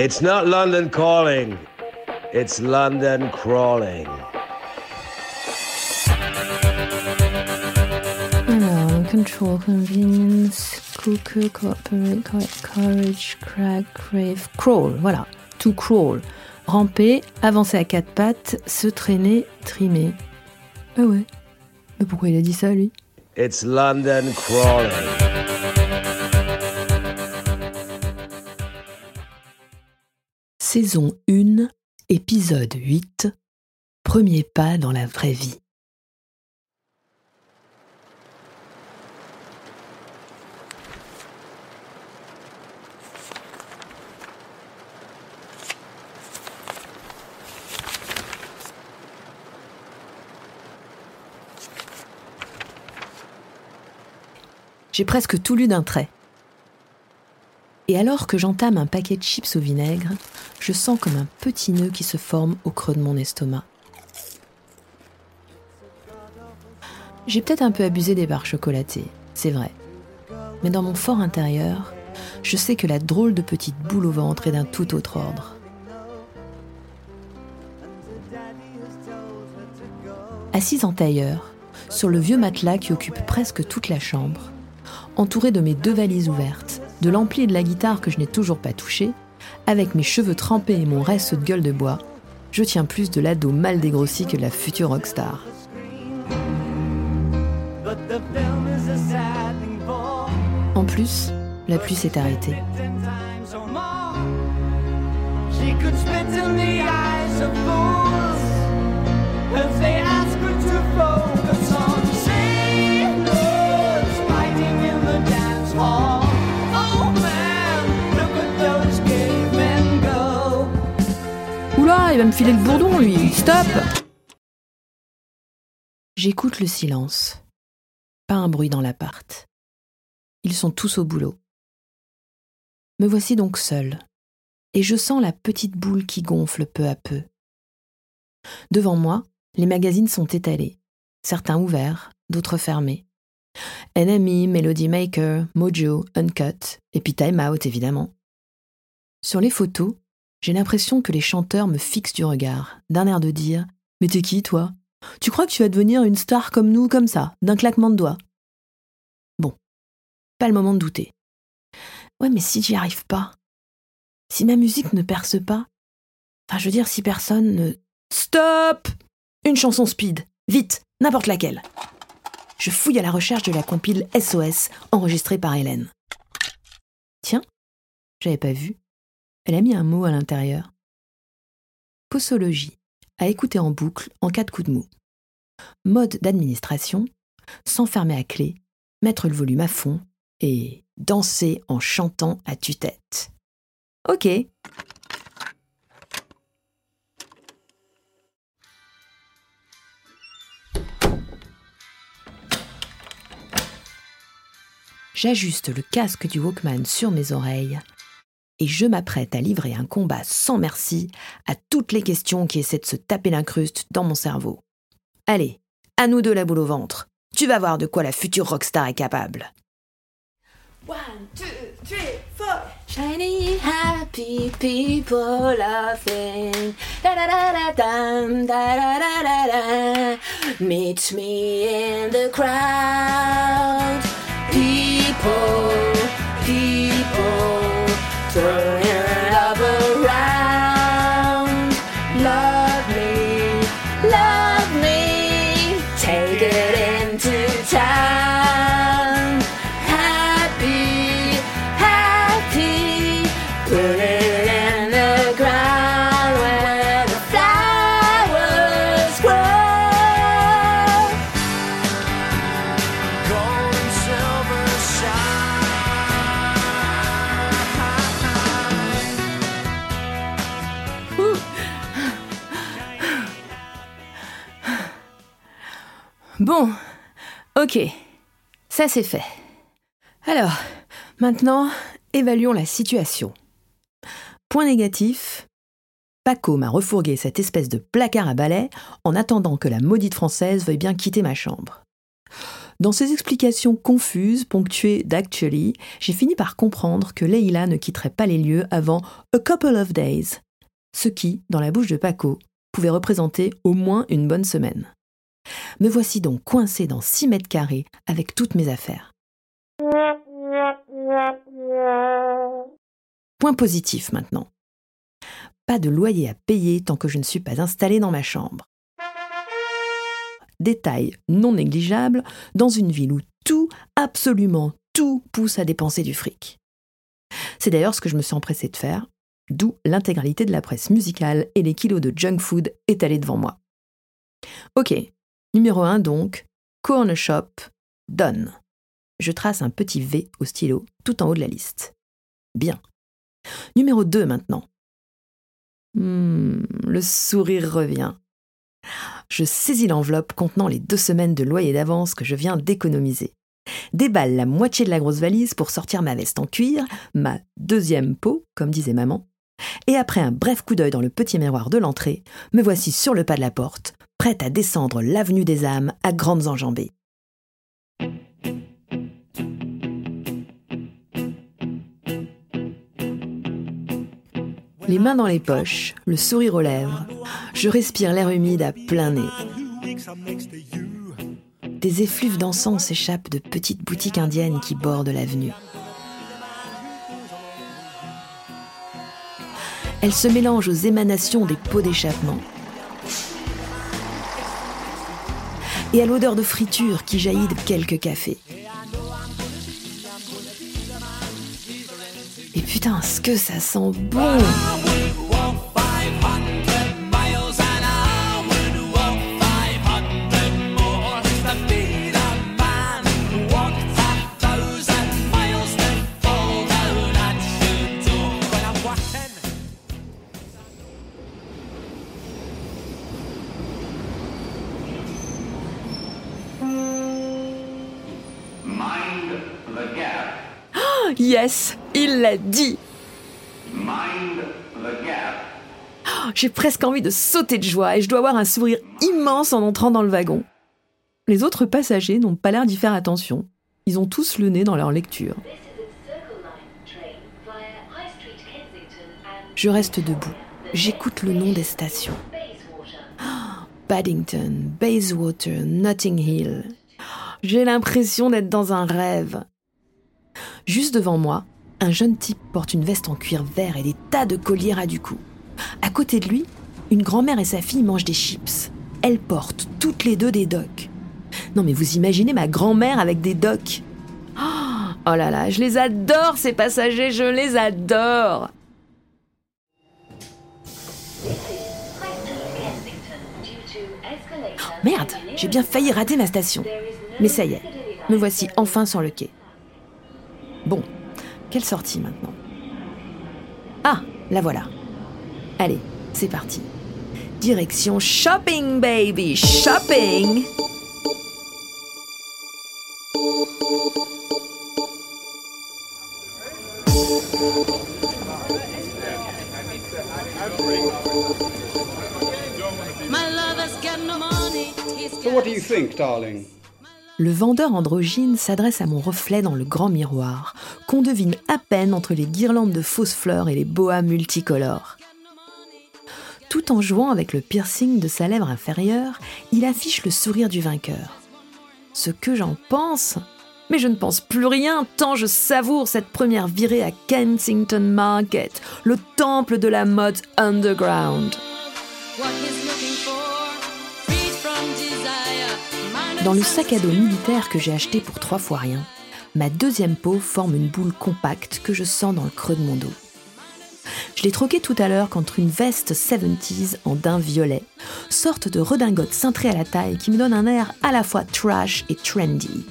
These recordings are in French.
It's not London calling, it's London crawling. Alors, control, convenience, cooker, cooperate, courage, crack, crave, crawl, voilà. To crawl. Ramper, avancer à quatre pattes, se traîner, trimer. Ah ouais. Mais pourquoi il a dit ça, lui? It's London crawling. Saison 1, épisode 8. Premier pas dans la vraie vie. J'ai presque tout lu d'un trait. Et alors que j'entame un paquet de chips au vinaigre, je sens comme un petit nœud qui se forme au creux de mon estomac. J'ai peut-être un peu abusé des barres chocolatées, c'est vrai. Mais dans mon fort intérieur, je sais que la drôle de petite boule au ventre est d'un tout autre ordre. Assise en tailleur, sur le vieux matelas qui occupe presque toute la chambre, entourée de mes deux valises ouvertes, de l'ampli et de la guitare que je n'ai toujours pas touché, avec mes cheveux trempés et mon reste de gueule de bois, je tiens plus de l'ado mal dégrossi que de la future rockstar. En plus, la pluie s'est arrêtée. Me filer le bourdon, lui. Stop J'écoute le silence. Pas un bruit dans l'appart. Ils sont tous au boulot. Me voici donc seule, et je sens la petite boule qui gonfle peu à peu. Devant moi, les magazines sont étalés, certains ouverts, d'autres fermés. NME, Melody Maker, Mojo, Uncut, et puis Time Out évidemment. Sur les photos, j'ai l'impression que les chanteurs me fixent du regard, d'un air de dire Mais t'es qui, toi? Tu crois que tu vas devenir une star comme nous, comme ça, d'un claquement de doigts? Bon, pas le moment de douter. Ouais, mais si j'y arrive pas Si ma musique ne perce pas Enfin, je veux dire, si personne ne. Stop Une chanson speed Vite N'importe laquelle Je fouille à la recherche de la compile SOS enregistrée par Hélène. Tiens, j'avais pas vu. Elle a mis un mot à l'intérieur. Posologie, à écouter en boucle en cas de coup de mou. Mode d'administration, s'enfermer à clé, mettre le volume à fond et danser en chantant à tue-tête. Ok. J'ajuste le casque du Walkman sur mes oreilles et je m'apprête à livrer un combat sans merci à toutes les questions qui essaient de se taper l'incruste dans mon cerveau. Allez, à nous deux la boule au ventre. Tu vas voir de quoi la future rockstar est capable. Ok, ça c'est fait. Alors, maintenant, évaluons la situation. Point négatif, Paco m'a refourgué cette espèce de placard à balai en attendant que la maudite française veuille bien quitter ma chambre. Dans ces explications confuses, ponctuées d'actually, j'ai fini par comprendre que Leila ne quitterait pas les lieux avant a couple of days, ce qui, dans la bouche de Paco, pouvait représenter au moins une bonne semaine. Me voici donc coincé dans 6 mètres carrés avec toutes mes affaires. Point positif maintenant. Pas de loyer à payer tant que je ne suis pas installé dans ma chambre. Détail non négligeable dans une ville où tout, absolument tout, pousse à dépenser du fric. C'est d'ailleurs ce que je me suis empressé de faire, d'où l'intégralité de la presse musicale et les kilos de junk food étalés devant moi. Ok, numéro 1 donc, corner shop, done. Je trace un petit V au stylo tout en haut de la liste. Bien. Numéro 2 maintenant. Hmm, le sourire revient. Je saisis l'enveloppe contenant les deux semaines de loyer d'avance que je viens d'économiser. Déballe la moitié de la grosse valise pour sortir ma veste en cuir, ma deuxième peau, comme disait maman. Et après un bref coup d'œil dans le petit miroir de l'entrée, me voici sur le pas de la porte, prête à descendre l'avenue des âmes à grandes enjambées. Les mains dans les poches, le sourire aux lèvres, je respire l'air humide à plein nez. Des effluves d'encens s'échappent de petites boutiques indiennes qui bordent l'avenue. Elles se mélangent aux émanations des pots d'échappement. Et à l'odeur de friture qui jaillit de quelques cafés. Et putain, ce que ça sent bon! Mind the gap. Yes, il l'a dit! Mind the gap. J'ai presque envie de sauter de joie et je dois avoir un sourire immense en entrant dans le wagon. Les autres passagers n'ont pas l'air d'y faire attention. Ils ont tous le nez dans leur lecture. This is a Circle Line train via High Street Kensington and Je reste debout. J'écoute le nom des stations. Paddington, Bayswater, Notting Hill. J'ai l'impression d'être dans un rêve. Juste devant moi, un jeune type porte une veste en cuir vert et des tas de colliers à du cou. À côté de lui, une grand-mère et sa fille mangent des chips. Elles portent toutes les deux des docks. Non mais vous imaginez ma grand-mère avec des docks? Oh là là, je les adore ces passagers, je les adore. Merde, j'ai bien failli rater ma station. Mais ça y est, me voici enfin sur le quai. Bon, quelle sortie maintenant Ah, la voilà. Allez, c'est parti. Direction shopping, baby, shopping So, what do you think, darling? Le vendeur androgyne s'adresse à mon reflet dans le grand miroir, qu'on devine à peine entre les guirlandes de fausses fleurs et les boas multicolores. Tout en jouant avec le piercing de sa lèvre inférieure, il affiche le sourire du vainqueur. Ce que j'en pense Mais je ne pense plus rien tant je savoure cette première virée à Kensington Market, le temple de la mode underground. Dans le sac à dos militaire que j'ai acheté pour trois fois rien, ma deuxième peau forme une boule compacte que je sens dans le creux de mon dos. Je l'ai troqué tout à l'heure contre une veste 70s en daim violet, sorte de redingote cintrée à la taille qui me donne un air à la fois trash et trendy.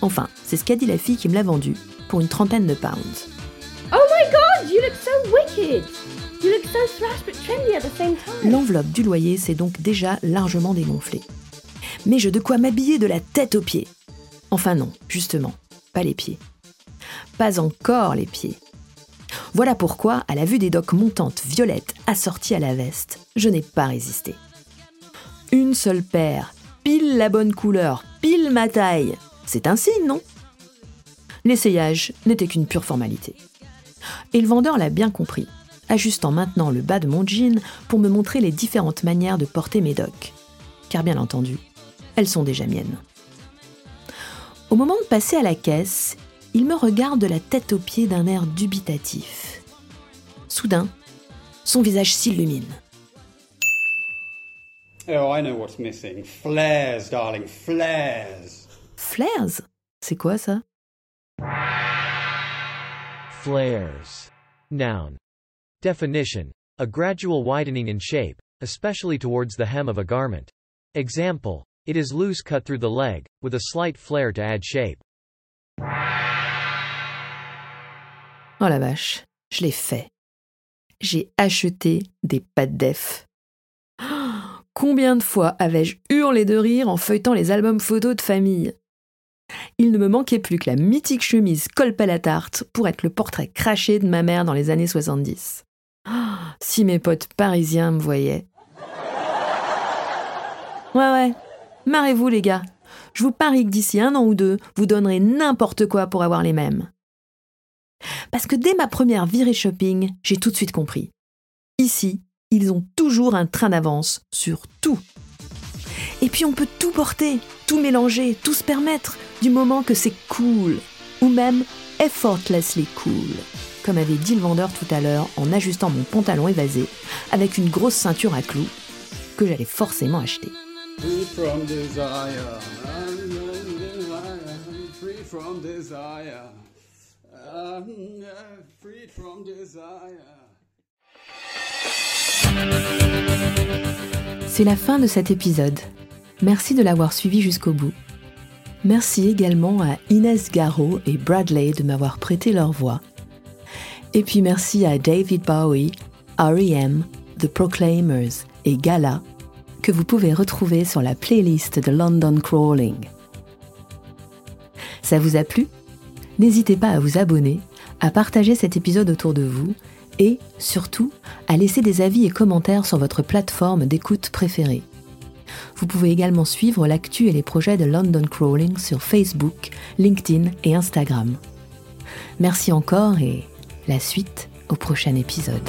Enfin, c'est ce qu'a dit la fille qui me l'a vendu, pour une trentaine de pounds. Oh my god, you look so wicked! You look so thrash but trendy at the same time. L'enveloppe du loyer s'est donc déjà largement dégonflée. Mais je de quoi m'habiller de la tête aux pieds. Enfin non, justement, pas les pieds. Pas encore les pieds. Voilà pourquoi, à la vue des docks montantes violettes assorties à la veste, je n'ai pas résisté. Une seule paire, pile la bonne couleur, pile ma taille. C'est un signe, non? L'essayage n'était qu'une pure formalité. Et le vendeur l'a bien compris, ajustant maintenant le bas de mon jean pour me montrer les différentes manières de porter mes docks. Car bien entendu, elles sont déjà miennes. Au moment de passer à la caisse, il me regarde de la tête aux pieds d'un air dubitatif. Soudain, son visage s'illumine. Oh, I know what's missing. Flares, darling, flares. Flares? C'est quoi ça? Flares. Noun. Definition. A gradual widening in shape, especially towards the hem of a garment. Example. It is loose cut through the leg, with a slight flare to add shape. Oh la vache, je l'ai fait. J'ai acheté des pâtes def. Oh, Combien de fois avais-je hurlé de rire en feuilletant les albums photos de famille? Il ne me manquait plus que la mythique chemise colpe à la tarte pour être le portrait craché de ma mère dans les années 70. Oh, Si mes potes parisiens me voyaient. Ouais, ouais, marrez-vous les gars. Je vous parie que d'ici un an ou deux, vous donnerez n'importe quoi pour avoir les mêmes. Parce que dès ma première virée shopping, j'ai tout de suite compris. Ici, ils ont toujours un train d'avance sur tout. Et puis on peut tout porter, tout mélanger, tout se permettre, du moment que c'est cool, ou même effortlessly cool, comme avait dit le vendeur tout à l'heure en ajustant mon pantalon évasé avec une grosse ceinture à clous que j'allais forcément acheter. Free from desire. I'm Free from desire. Free from desire. C'est la fin de cet épisode. Merci de l'avoir suivi jusqu'au bout. Merci également à Inès Garot et Bradley de m'avoir prêté leur voix. Et puis merci à David Bowie, R.E.M., The Proclaimers et Gala, que vous pouvez retrouver sur la playlist de London Crawling. Ça vous a plu? N'hésitez pas à vous abonner, à partager cet épisode autour de vous et, surtout, à laisser des avis et commentaires sur votre plateforme d'écoute préférée. Vous pouvez également suivre l'actu et les projets de London Crawling sur Facebook, LinkedIn et Instagram. Merci encore et la suite au prochain épisode.